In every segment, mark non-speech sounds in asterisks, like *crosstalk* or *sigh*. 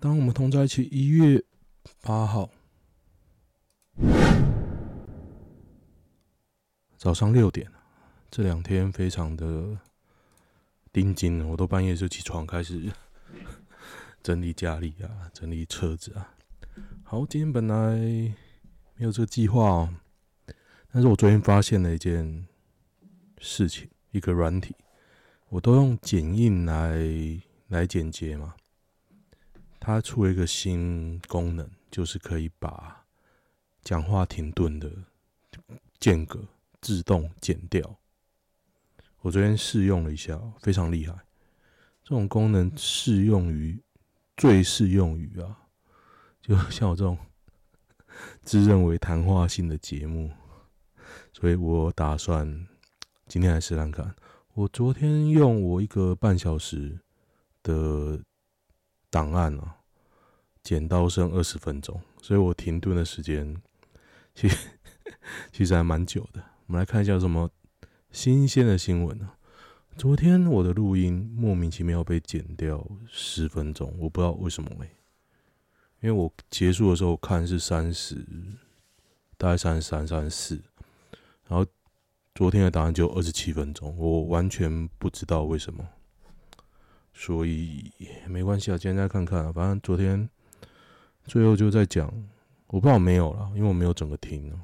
当我们同在一起，一月八号早上六点，这两天非常的盯紧，我都半夜就起床开始 *laughs* 整理家里啊，整理车子啊。好，今天本来没有这个计划哦，但是我昨天发现了一件事情，一个软体，我都用剪映来来剪接嘛。它出了一个新功能，就是可以把讲话停顿的间隔自动剪掉。我昨天试用了一下，非常厉害。这种功能适用于最适用于啊，就像我这种自认为谈话性的节目，所以我打算今天来试试看。我昨天用我一个半小时的档案啊。剪刀剩二十分钟，所以我停顿的时间其实其实还蛮久的。我们来看一下什么新鲜的新闻呢？昨天我的录音莫名其妙被剪掉十分钟，我不知道为什么嘞。因为我结束的时候看是三十，大概三十三、三十四，然后昨天的档案就二十七分钟，我完全不知道为什么。所以没关系啊，今天再看看，反正昨天。最后就在讲，我不知道没有了，因为我没有整个听。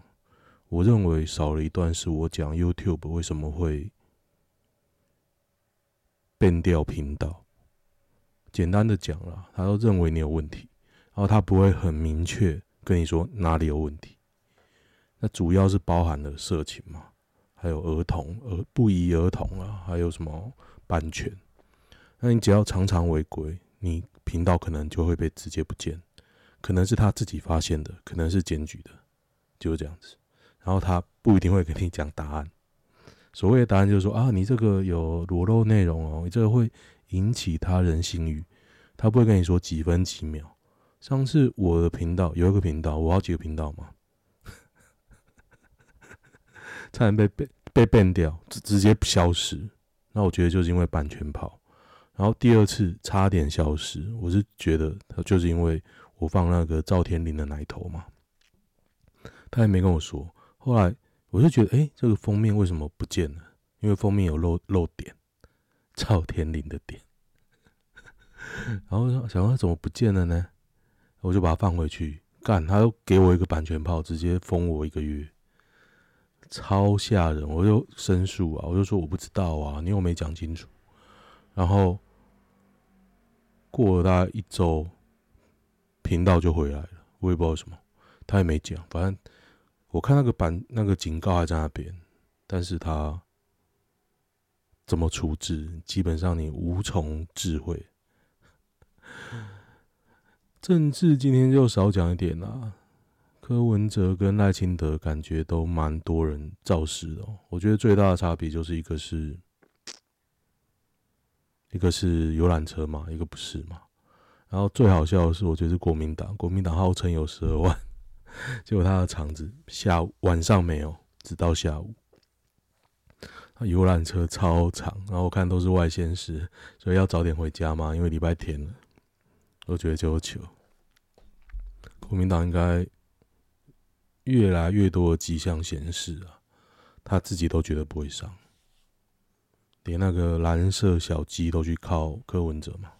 我认为少了一段是我讲 YouTube 为什么会变掉频道。简单的讲了，他都认为你有问题，然后他不会很明确跟你说哪里有问题。那主要是包含了色情嘛，还有儿童、儿不宜儿童啊，还有什么版权。那你只要常常违规，你频道可能就会被直接不见。可能是他自己发现的，可能是检举的，就是这样子。然后他不一定会跟你讲答案。所谓的答案就是说啊，你这个有裸露内容哦，你这个会引起他人性欲。他不会跟你说几分几秒。上次我的频道有一个频道，我好几个频道嘛，*laughs* 差点被被被 ban 掉，直直接消失。那我觉得就是因为版权跑。然后第二次差点消失，我是觉得他就是因为。我放那个赵天林的奶头嘛，他也没跟我说。后来我就觉得，哎、这个封面为什么不见了？因为封面有漏漏点，赵天林的点。*laughs* 然后想说怎么不见了呢？我就把它放回去，干，他又给我一个版权炮，直接封我一个月，超吓人！我就申诉啊，我就说我不知道啊，你又没讲清楚。然后过了大概一周。频道就回来了，我也不知道什么，他也没讲。反正我看那个版那个警告还在那边，但是他怎么处置，基本上你无从智慧。政治今天就少讲一点啦。柯文哲跟赖清德感觉都蛮多人造势的。我觉得最大的差别就是一个是，一个是游览车嘛，一个不是嘛。然后最好笑的是，我觉得是国民党，国民党号称有十二万，*laughs* 结果他的场子下午晚上没有，直到下午。游览车超长，然后我看都是外县市，所以要早点回家嘛，因为礼拜天了。我觉得就糗，国民党应该越来越多的迹象显示啊，他自己都觉得不会上，连那个蓝色小鸡都去靠柯文哲嘛。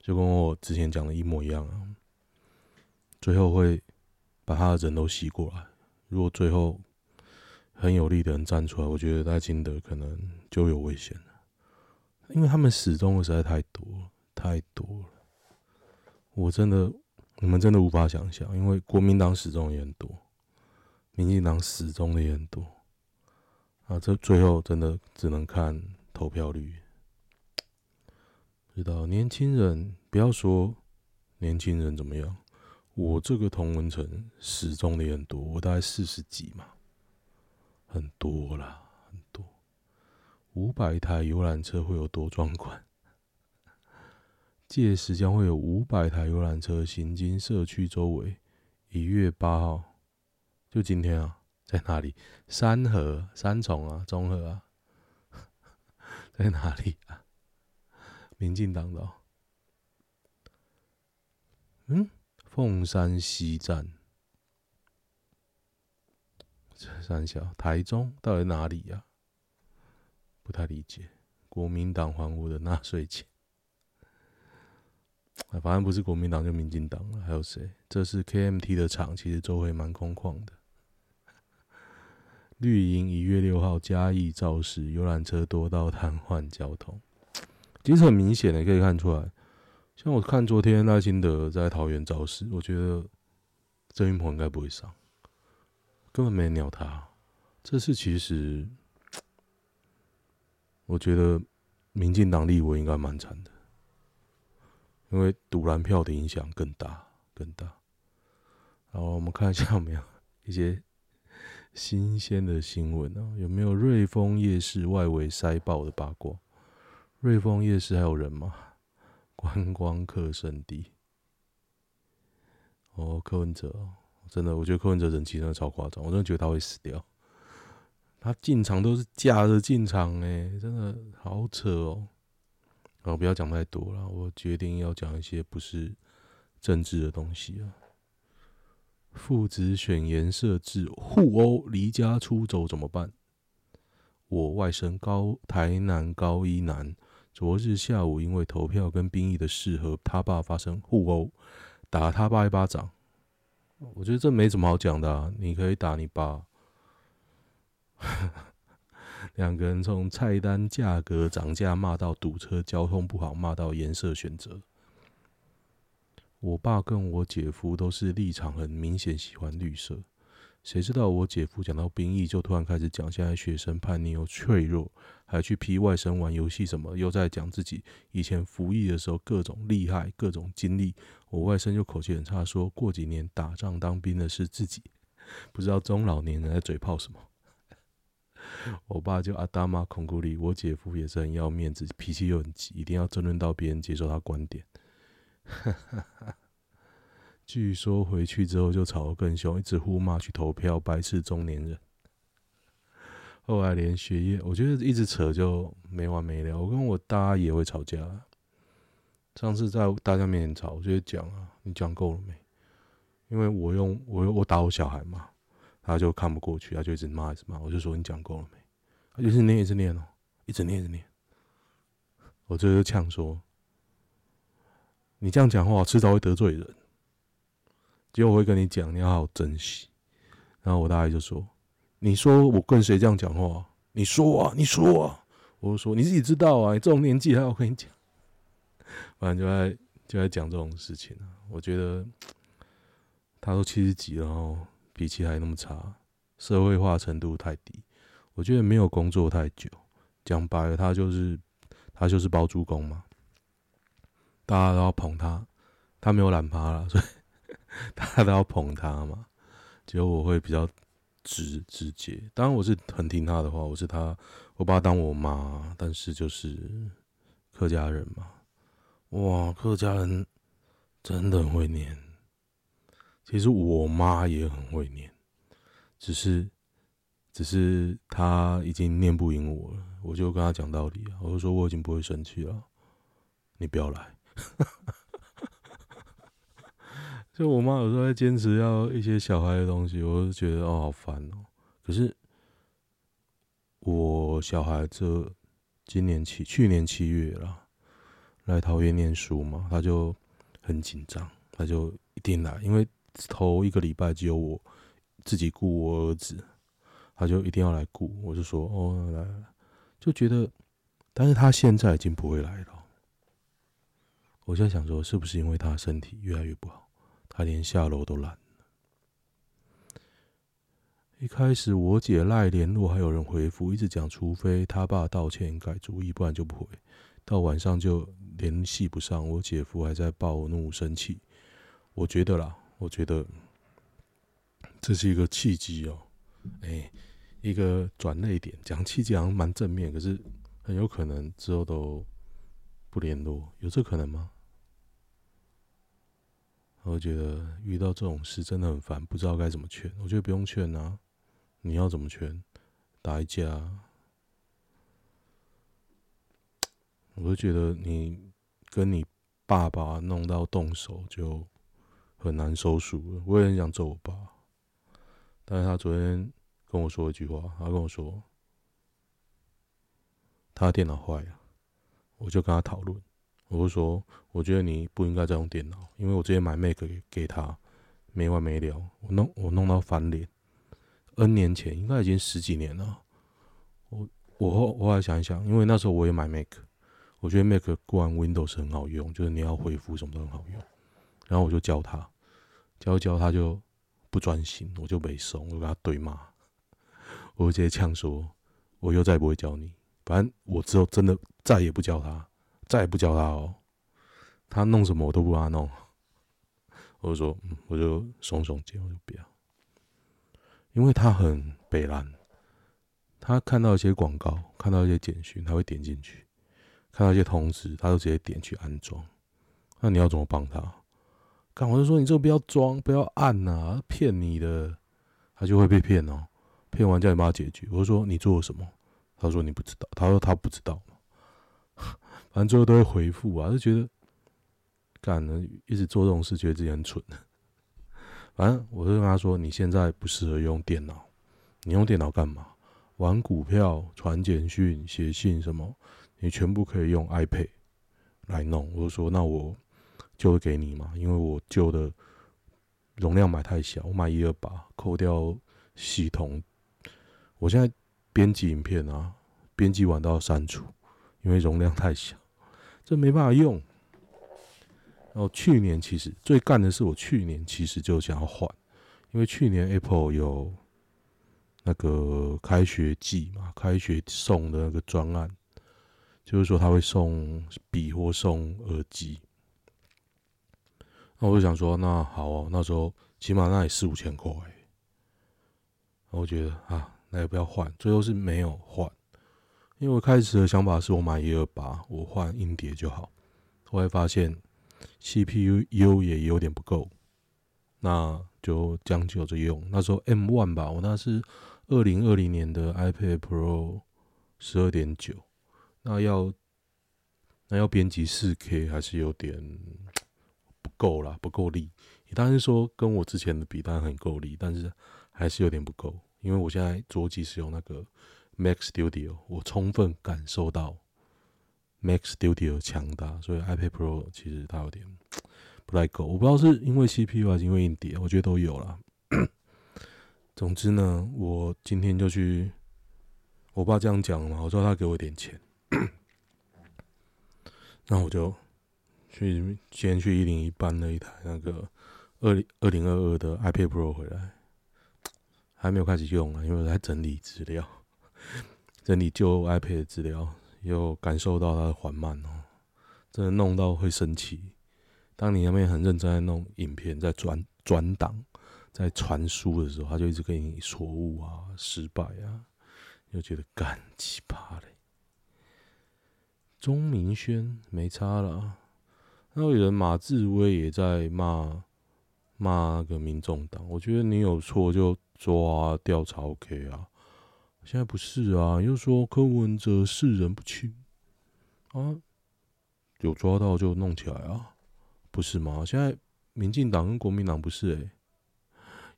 就跟我之前讲的一模一样啊，最后会把他的人都吸过来。如果最后很有力的人站出来，我觉得在金德可能就有危险了，因为他们死忠的实在太多太多了。我真的，你们真的无法想象，因为国民党始终也很多，民进党始终的也很多啊。这最后真的只能看投票率。知道年轻人不要说年轻人怎么样，我这个同温层始终的也很多，我大概四十几嘛，很多啦，很多。五百台游览车会有多壮观？届时将会有五百台游览车行经社区周围。一月八号，就今天啊，在哪里？三和、三重啊，中和啊，在哪里啊？*laughs* 民进党的，嗯，凤山西站，三小台中到底哪里呀？不太理解。国民党还我的纳税钱，反正不是国民党就民进党了。还有谁？这是 KMT 的厂，其实周围蛮空旷的。绿营一月六号嘉义肇事，游览车多到瘫痪交通。其实很明显的可以看出来，像我看昨天赖清德在桃园肇事，我觉得郑云鹏应该不会上，根本没鸟他。这次其实。我觉得民进党立委应该蛮惨的，因为赌蓝票的影响更大更大。然后我们看一下有没有一些新鲜的新闻啊？有没有瑞丰夜市外围塞爆的八卦？瑞丰夜市还有人吗？*laughs* 观光客圣地。哦，柯文哲，真的，我觉得柯文哲人气真的超夸张，我真的觉得他会死掉。他进场都是架着进场，哎，真的好扯哦！哦，不要讲太多了，我决定要讲一些不是政治的东西啊。父子选颜色至互殴，离家出走怎么办？我外甥高台南高一男，昨日下午因为投票跟兵役的事和他爸发生互殴，打他爸一巴掌。我觉得这没什么好讲的啊，你可以打你爸。*laughs* 两个人从菜单价格涨价骂到堵车、交通不好，骂到颜色选择。我爸跟我姐夫都是立场很明显喜欢绿色，谁知道我姐夫讲到兵役就突然开始讲现在学生叛逆又脆弱，还去批外甥玩游戏什么，又在讲自己以前服役的时候各种厉害、各种经历。我外甥就口气很差，说过几年打仗当兵的是自己，不知道中老年人在嘴炮什么。我爸就阿达玛孔古里，我姐夫也是很要面子，脾气又很急，一定要争论到别人接受他观点。哈哈哈据说回去之后就吵得更凶，一直呼骂去投票，白痴中年人。后来连学业，我觉得一直扯就没完没了。我跟我大爷会吵架，上次在大家面前吵，我就讲啊，你讲够了没？因为我用我我打我小孩嘛。他就看不过去，他就一直骂，一直骂。我就说：“你讲够了没？”他就是念，一直念哦，一直念，一直念。我这就呛说：“你这样讲话，迟早会得罪人。结果我会跟你讲，你要好好珍惜。”然后我大爷就说：“你说我跟谁这样讲话？你说啊，你说啊。”我就说：“你自己知道啊，你这种年纪还要跟你讲。”反正就在就在讲这种事情啊。我觉得他都七十几了然后。脾气还那么差，社会化程度太低。我觉得没有工作太久，讲白了，他就是他就是包租公嘛。大家都要捧他，他没有懒趴了，*laughs* 所以大家都要捧他嘛。结果我会比较直直接，当然我是很听他的话，我是他，我把他当我妈。但是就是客家人嘛，哇，客家人真的很会念。其实我妈也很会念，只是，只是她已经念不赢我了。我就跟她讲道理啊，我就说我已经不会生气了，你不要来。*laughs* 就我妈有时候在坚持要一些小孩的东西，我就觉得哦好烦哦。可是我小孩这今年七去年七月了，来桃园念书嘛，他就很紧张，他就一定来，因为。头一个礼拜只有我自己顾我儿子，他就一定要来顾。我就说哦，来来来，就觉得，但是他现在已经不会来了。我就在想说，是不是因为他身体越来越不好，他连下楼都懒了。一开始我姐赖联络，还有人回复，一直讲除非他爸道歉改主意，不然就不回。到晚上就联系不上，我姐夫还在暴怒生气。我觉得啦。我觉得这是一个契机哦，哎，一个转捩点。讲契机好像蛮正面，可是很有可能之后都不联络，有这可能吗？我觉得遇到这种事真的很烦，不知道该怎么劝。我觉得不用劝啊，你要怎么劝？打一架？我就觉得你跟你爸爸弄到动手就。很难收束了。我也很想揍我爸，但是他昨天跟我说一句话，他跟我说他电脑坏了，我就跟他讨论，我就说我觉得你不应该再用电脑，因为我之前买 Mac 给给他，没完没了，我弄我弄到翻脸。N 年前应该已经十几年了，我我后我后来想一想，因为那时候我也买 Mac，我觉得 Mac 过完 Windows 很好用，就是你要恢复什么都很好用。然后我就教他，教教他就不专心，我就没送，我就跟他对骂，我就直接呛说，我以后再也不会教你，反正我之后真的再也不教他，再也不教他哦，他弄什么我都不帮他弄，我就说，嗯，我就耸耸肩，我就不要。因为他很北烂，他看到一些广告，看到一些简讯，他会点进去；看到一些通知，他就直接点去安装。那你要怎么帮他？干，我就说你这个不要装，不要按呐、骗你的，他就会被骗哦。骗完叫你帮他解决。我就说你做了什么？他说你不知道。他说他不知道。*laughs* 反正最后都会回复啊，就觉得干了，一直做这种事，觉得自己很蠢。反正我就跟他说：“你现在不适合用电脑，你用电脑干嘛？玩股票、传简讯、写信什么？你全部可以用 iPad 来弄。”我就说：“那我就会给你嘛，因为我旧的容量买太小，我买一二八，扣掉系统，我现在编辑影片啊，编辑完都要删除，因为容量太小，这没办法用。”然后去年其实最干的是，我去年其实就想要换，因为去年 Apple 有那个开学季嘛，开学送的那个专案，就是说他会送笔或送耳机。那我就想说，那好哦，那时候起码那也四五千块。我觉得啊，那也不要换，最后是没有换，因为我开始的想法是我买一二八，我换硬碟就好。后来发现。CPU 也有点不够，那就将就着用。那时候 M one 吧，我那是二零二零年的 iPad Pro 十二点九，那要那要编辑四 K 还是有点不够啦，不够力。也当然说跟我之前的比，当然很够力，但是还是有点不够。因为我现在桌机使用那个 Mac Studio，我充分感受到。Mac Studio 强大，所以 iPad Pro 其实它有点不太够。我不知道是因为 CPU 还是因为硬碟，我觉得都有啦。*clears throat* 总之呢，我今天就去，我爸这样讲嘛，我说他给我点钱，那我就去先去一零一搬了一台那个二零二零二二的 iPad Pro 回来，还没有开始用啊，因为我在整理资料，整理旧 iPad 的资料。又感受到它的缓慢哦，真的弄到会生气。当你那边很认真在弄影片，在转转档，在传输的时候，他就一直跟你错误啊、失败啊，又觉得干奇葩嘞。钟明轩没差了，那有人马志威也在骂骂那个民众党，我觉得你有错就抓调查 OK 啊。现在不是啊，又说柯文哲识人不清啊，有抓到就弄起来啊，不是吗？现在民进党跟国民党不是诶、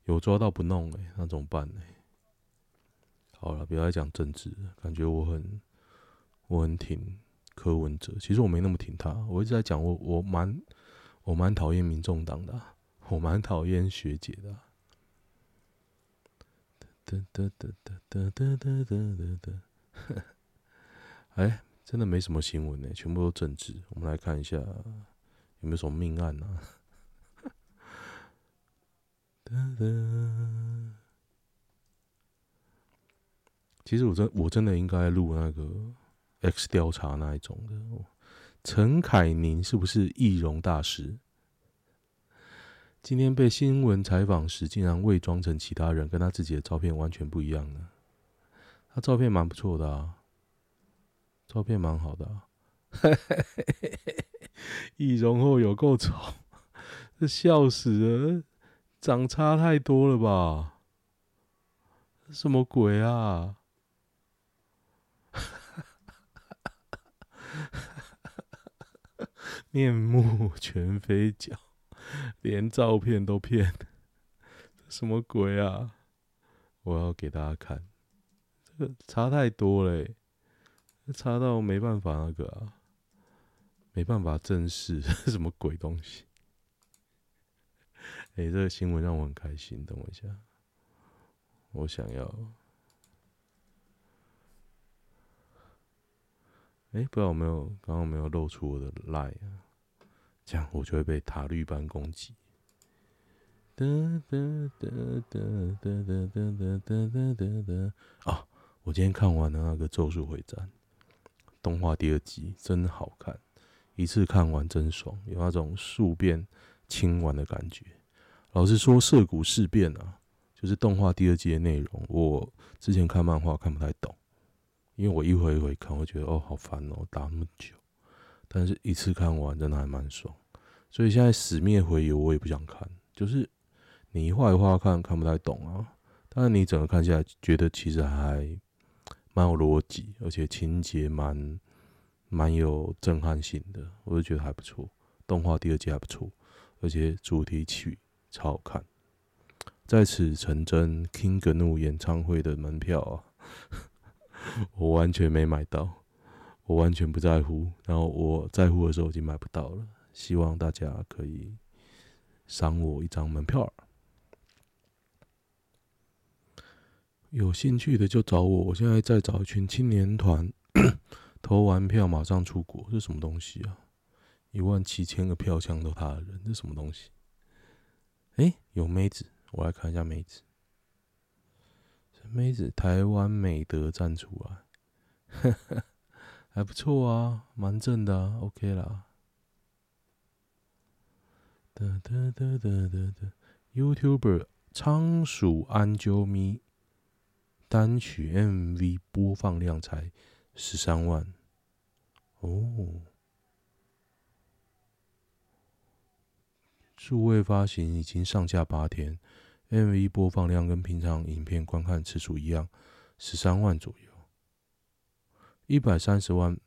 有抓到不弄诶、那怎么办呢、好了，不要再讲政治，感觉我很我很挺柯文哲，其实我没那么挺他，我一直在讲我我蛮我蛮讨厌民众党的，我蛮讨厌学姐的。哒哒哒哒哒哒哒哒哒，*laughs* 哎，真的没什么新闻呢，全部都政治。我们来看一下有没有什么命案啊？*laughs* 哒哒，其实我真我真的应该录那个 X 调查那一种的。陈凯宁是不是易容大师？今天被新闻采访时，竟然伪装成其他人，跟他自己的照片完全不一样呢。他照片蛮不错的啊，照片蛮好的啊。*laughs* 易容后有够丑，这笑死了，长差太多了吧？什么鬼啊？*laughs* 面目全非脚。连照片都骗，*laughs* 什么鬼啊？我要给大家看，这个差太多了，差到没办法那个啊，没办法正视，*laughs* 什么鬼东西？哎，这个新闻让我很开心。等我一下，我想要。哎，不知道有没有刚刚没有露出我的 line？这样我就会被塔绿班攻击。哒哒哒哒哒哒哒哒哒哒哒啊！我今天看完了那个《咒术回战》动画第二集，真好看，一次看完真爽，有那种速变清完的感觉。老实说，涉谷事变啊，就是动画第二季的内容，我之前看漫画看不太懂，因为我一回一回看，我觉得哦好烦哦，打那么久。但是一次看完真的还蛮爽，所以现在死灭回游我也不想看，就是你一画一画看看不太懂啊，但是你整个看下来觉得其实还蛮有逻辑，而且情节蛮蛮有震撼性的，我就觉得还不错。动画第二季还不错，而且主题曲超好看。在此成真 King Gnu 演唱会的门票啊，*laughs* 我完全没买到。我完全不在乎，然后我在乎的时候已经买不到了。希望大家可以赏我一张门票，有兴趣的就找我。我现在在找一群青年团，*clears throat* 投完票马上出国。这什么东西啊？一万七千个票抢到他的人，这什么东西？哎，有妹子，我来看一下妹子。妹子，台湾美德站出来，呵呵。还不错啊，蛮正的啊，OK 啦。哒哒哒哒哒哒，YouTuber 仓鼠安啾咪单曲 MV 播放量才十三万哦，数位发行已经上架八天，MV 播放量跟平常影片观看次数一样，十三万左右。一百三十万、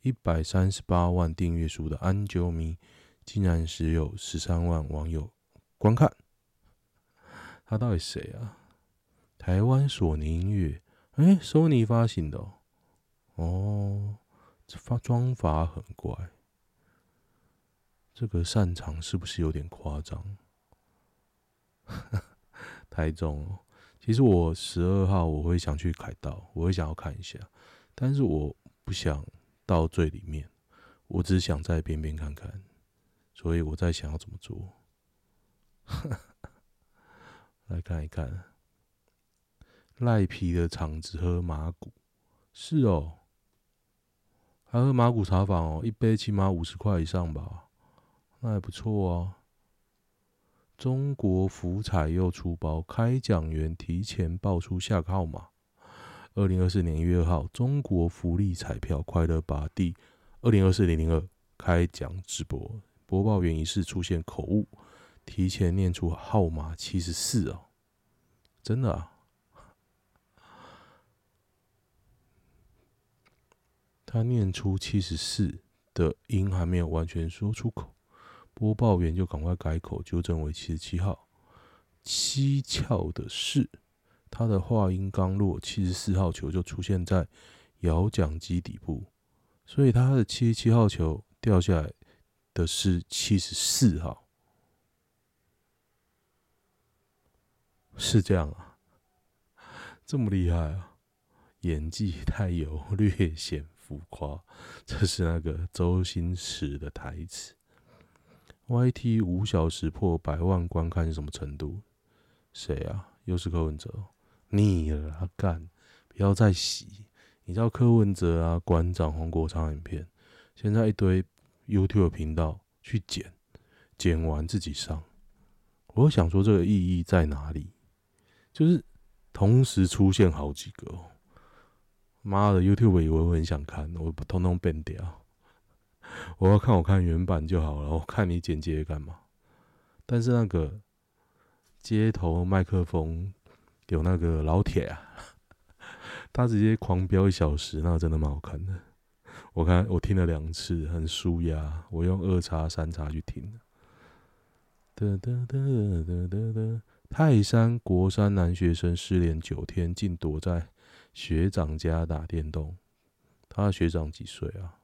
一百三十八万订阅数的安啾咪，竟然只有十三万网友观看。他到底谁啊？台湾索尼音乐，哎，索尼发行的哦。哦，这发妆法很怪，这个擅长是不是有点夸张？*laughs* 太重了，其实我十二号我会想去凯道，我会想要看一下。但是我不想到最里面，我只想在边边看看，所以我在想要怎么做。*laughs* 来看一看，赖皮的场子喝麻古，是哦，还喝麻古茶坊哦，一杯起码五十块以上吧，那还不错啊。中国福彩又出包，开奖员提前报出下个号码。二零二四年一月二号，中国福利彩票快乐把第二零二四零零二开奖直播，播报员疑似出现口误，提前念出号码七十四哦，真的啊？他念出七十四的音还没有完全说出口，播报员就赶快改口纠正为七十七号。蹊跷的是。他的话音刚落，七十四号球就出现在摇奖机底部，所以他的七十七号球掉下来的是七十四号，是这样啊？这么厉害啊？演技太有略显浮夸，这是那个周星驰的台词。YT 五小时破百万观看是什么程度？谁啊？又是柯文哲。腻了，干，不要再洗。你知道柯文哲啊，馆长黄国昌影片，现在一堆 YouTube 频道去剪，剪完自己上。我想说这个意义在哪里？就是同时出现好几个，妈的 YouTube 以为我很想看，我通通变掉。我要看我看原版就好了，我看你剪接干嘛？但是那个街头麦克风。有那个老铁啊，*laughs* 他直接狂飙一小时，那真的蛮好看的。我看我听了两次，很舒压。我用二叉三叉去听。哒哒哒哒哒哒。泰山国三男学生失联九天，竟躲在学长家打电动。他的学长几岁啊？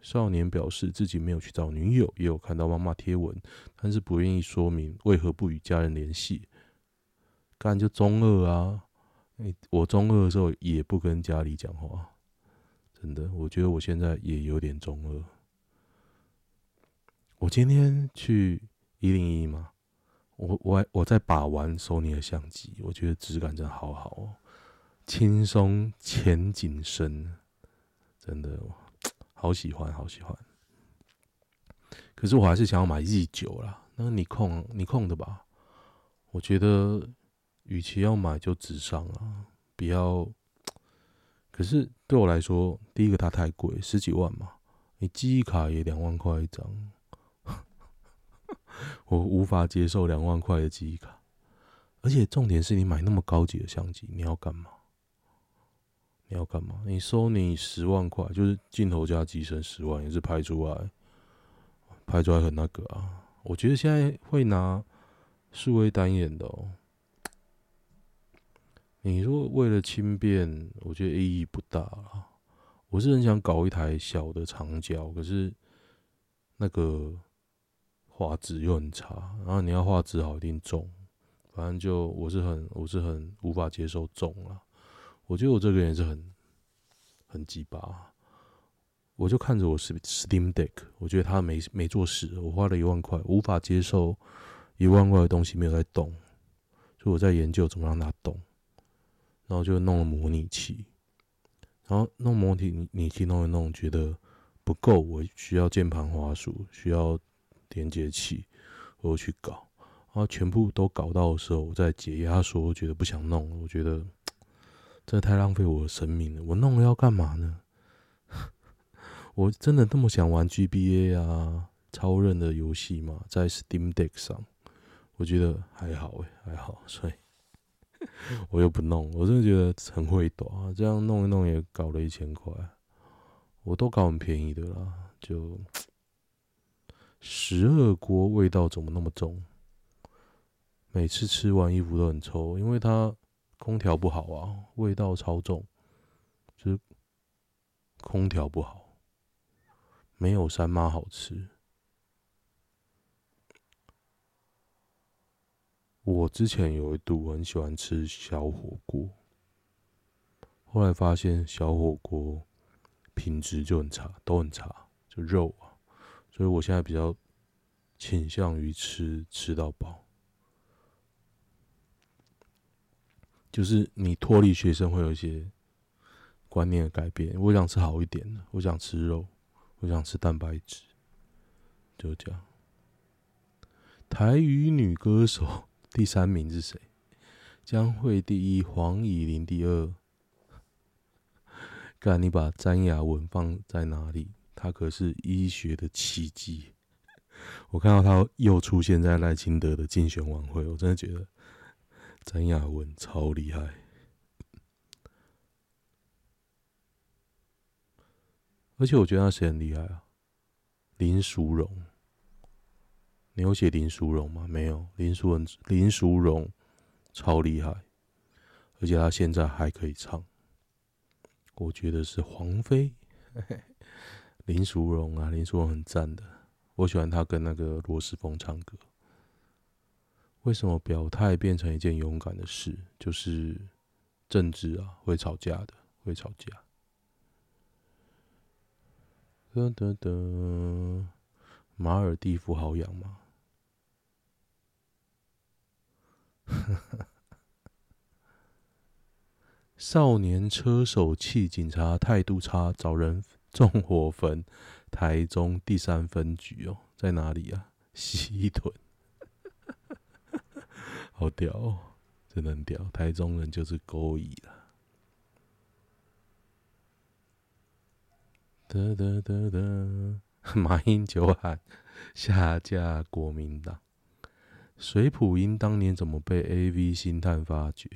少年表示自己没有去找女友，也有看到妈妈贴文，但是不愿意说明为何不与家人联系。干就中二啊！我中二的时候也不跟家里讲话，真的，我觉得我现在也有点中二。我今天去一零一嘛。我我我在把玩索尼的相机，我觉得质感真的好好哦，轻松浅景深，真的好喜欢好喜欢。可是我还是想要买 Z 九啦，那你控你控的吧，我觉得与其要买就直上啊，不要。可是对我来说，第一个它太贵，十几万嘛，你记忆卡也两万块一张。*laughs* 我无法接受两万块的记忆卡，而且重点是你买那么高级的相机，你要干嘛？你要干嘛？你收你十万块，就是镜头加机身十万，也是拍出来，拍出来很那个啊。我觉得现在会拿数位单眼的哦。你说为了轻便，我觉得意义不大了。我是很想搞一台小的长焦，可是那个。画质又很差，然后你要画质好一定重，反正就我是很我是很无法接受重了。我觉得我这个人也是很很鸡巴，我就看着我 Steam Deck，我觉得它没没做事，我花了一万块，无法接受一万块的东西没有在动，所以我在研究怎么让它动，然后就弄了模拟器，然后弄模拟拟器弄一弄，觉得不够，我需要键盘滑鼠，需要。连接器，我去搞，然后全部都搞到的时候，我再解压缩，我觉得不想弄了，我觉得真的太浪费我的生命了。我弄了要干嘛呢？*laughs* 我真的那么想玩 GBA 啊，超任的游戏吗？在 Steam Deck 上，我觉得还好诶，还好，所以 *laughs* 我又不弄。我真的觉得很会短，这样弄一弄也搞了一千块，我都搞很便宜的啦，就。十二锅味道怎么那么重？每次吃完衣服都很臭，因为它空调不好啊，味道超重，就是空调不好，没有三妈好吃。我之前有一度很喜欢吃小火锅，后来发现小火锅品质就很差，都很差，就肉啊。所以我现在比较倾向于吃吃到饱，就是你脱离学生会有一些观念的改变。我想吃好一点的，我想吃肉，我想吃蛋白质，就这样。台语女歌手第三名是谁？江蕙第一，黄乙玲第二。*laughs* 干，你把詹雅雯放在哪里？他可是医学的奇迹，我看到他又出现在赖清德的竞选晚会，我真的觉得詹雅雯超厉害。而且我觉得他谁很厉害啊？林淑荣，你有写林淑荣吗？没有，林淑荣林淑荣超厉害，而且他现在还可以唱，我觉得是黄飞。*laughs* 林淑荣啊，林淑荣很赞的，我喜欢他跟那个罗时峰唱歌。为什么表态变成一件勇敢的事？就是政治啊，会吵架的，会吵架。得得得，马尔蒂夫好养吗？*laughs* 少年车手气警察态度差，找人。纵火焚台中第三分局哦，在哪里啊？*laughs* 西屯，*laughs* 好屌哦，真的很屌！台中人就是勾引了。得得得得，马英九喊下架国民党。水普英当年怎么被 AV 星探发掘？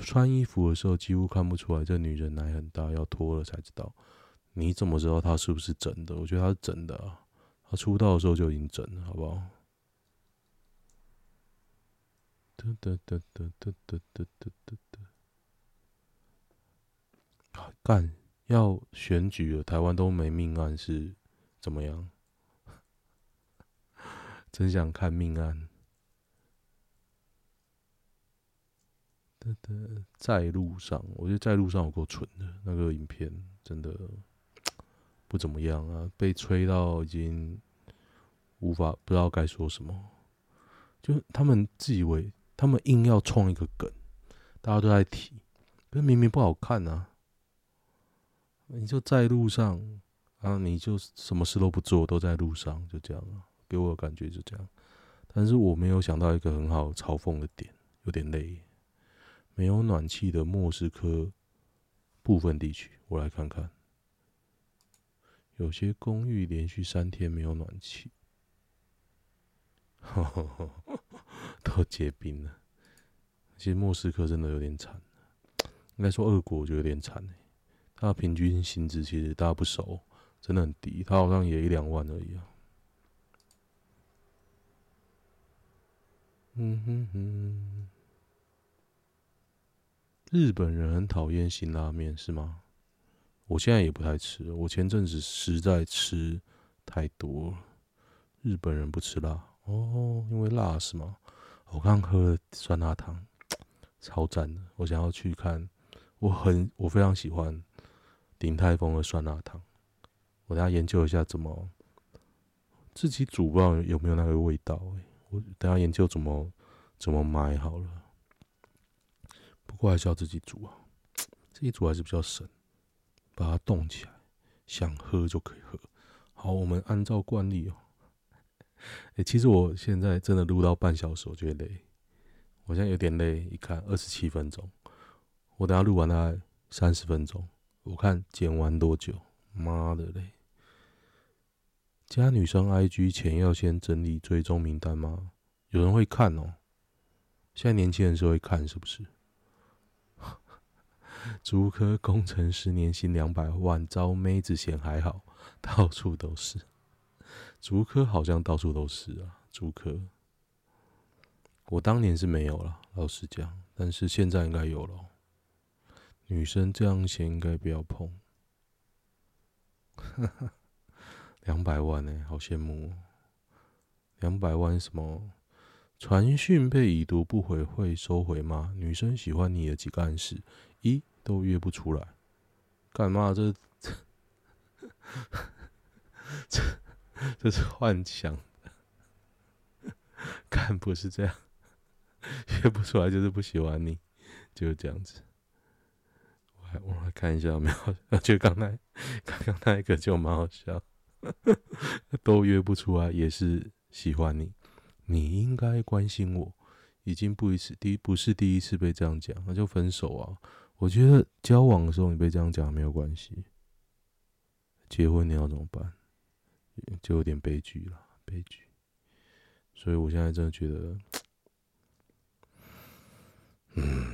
穿衣服的时候几乎看不出来，这女人奶很大，要脱了才知道。你怎么知道她是不是真的？我觉得她是真的啊，她出道的时候就已经整了，好不好？哒哒哒哒哒哒哒哒哒哒。干，要选举了，台湾都没命案是怎么样？真想看命案。在路上，我觉得在路上有够蠢的，那个影片真的不怎么样啊，被吹到已经无法不知道该说什么，就他们自以为。他们硬要创一个梗，大家都在提，可是明明不好看啊！你就在路上啊，你就什么事都不做，都在路上，就这样啊，给我的感觉就这样。但是我没有想到一个很好嘲讽的点，有点累。没有暖气的莫斯科部分地区，我来看看，有些公寓连续三天没有暖气。*laughs* 都结冰了。其实莫斯科真的有点惨，应该说俄国就有点惨。他的平均薪资其实大家不熟，真的很低，他好像也一两万而已啊。嗯哼哼。日本人很讨厌辛拉面是吗？我现在也不太吃，我前阵子实在吃太多了。日本人不吃辣。哦，因为辣是吗？我刚喝了酸辣汤，*tsk* 超赞的。我想要去看，我很我非常喜欢鼎泰丰的酸辣汤。我等下研究一下怎么自己煮，不知道有没有那个味道。我等下研究怎么怎么买好了。不过还是要自己煮啊，自己煮还是比较省，把它冻起来，想喝就可以喝。好，我们按照惯例哦。哎、其实我现在真的录到半小时，我觉得累。我现在有点累，一看二十七分钟，我等下录完大概三十分钟，我看剪完多久？妈的嘞！加女生 IG 前要先整理追踪名单吗？有人会看哦、现在年轻人是会看，是不是？*laughs* 竹科工程师年薪两百万，招妹子嫌还好，*laughs* 到处都是。竹科好像到处都是啊，竹科。我当年是没有了，老实讲，但是现在应该有了。女生这样嫌应该不要碰。两百万呢、好羡慕、喔。两百万什么？传讯被已读不回会收回吗？女生喜欢你的几个暗示，一都约不出来，干嘛这？这。这是幻想，看不是这样，约不出来就是不喜欢你，就是这样子。我来我来看一下有没有，就刚才刚刚那一个就蛮好笑，*laughs* 都约不出来也是喜欢你，你应该关心我，已经不一次第不是第一次被这样讲，那就分手啊。我觉得交往的时候你被这样讲没有关系，结婚你要怎么办？就有点悲剧了，悲剧。所以我现在真的觉得，嗯，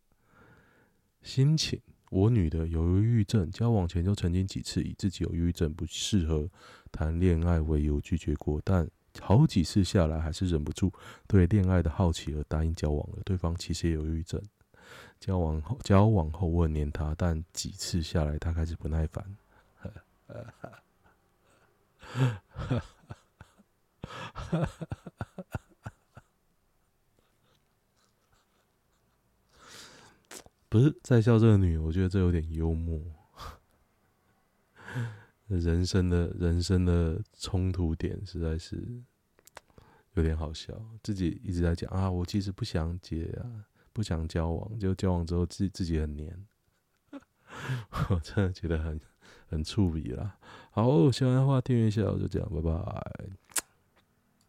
*laughs* 心情。我女的有忧郁症，交往前就曾经几次以自己有忧郁症不适合谈恋爱为由拒绝过，但好几次下来还是忍不住对恋爱的好奇而答应交往了。对方其实也有忧郁症，交往后交往后我很黏他，但几次下来他开始不耐烦。*laughs* 哈哈哈哈哈！不是在笑这个女，我觉得这有点幽默。*laughs* 人生的人生的冲突点实在是有点好笑，自己一直在讲啊，我其实不想结啊，不想交往，就交往之后自自己很黏，*laughs* 我真的觉得很。很触笔啦，好，喜欢的话订阅一下，我就这样，拜拜。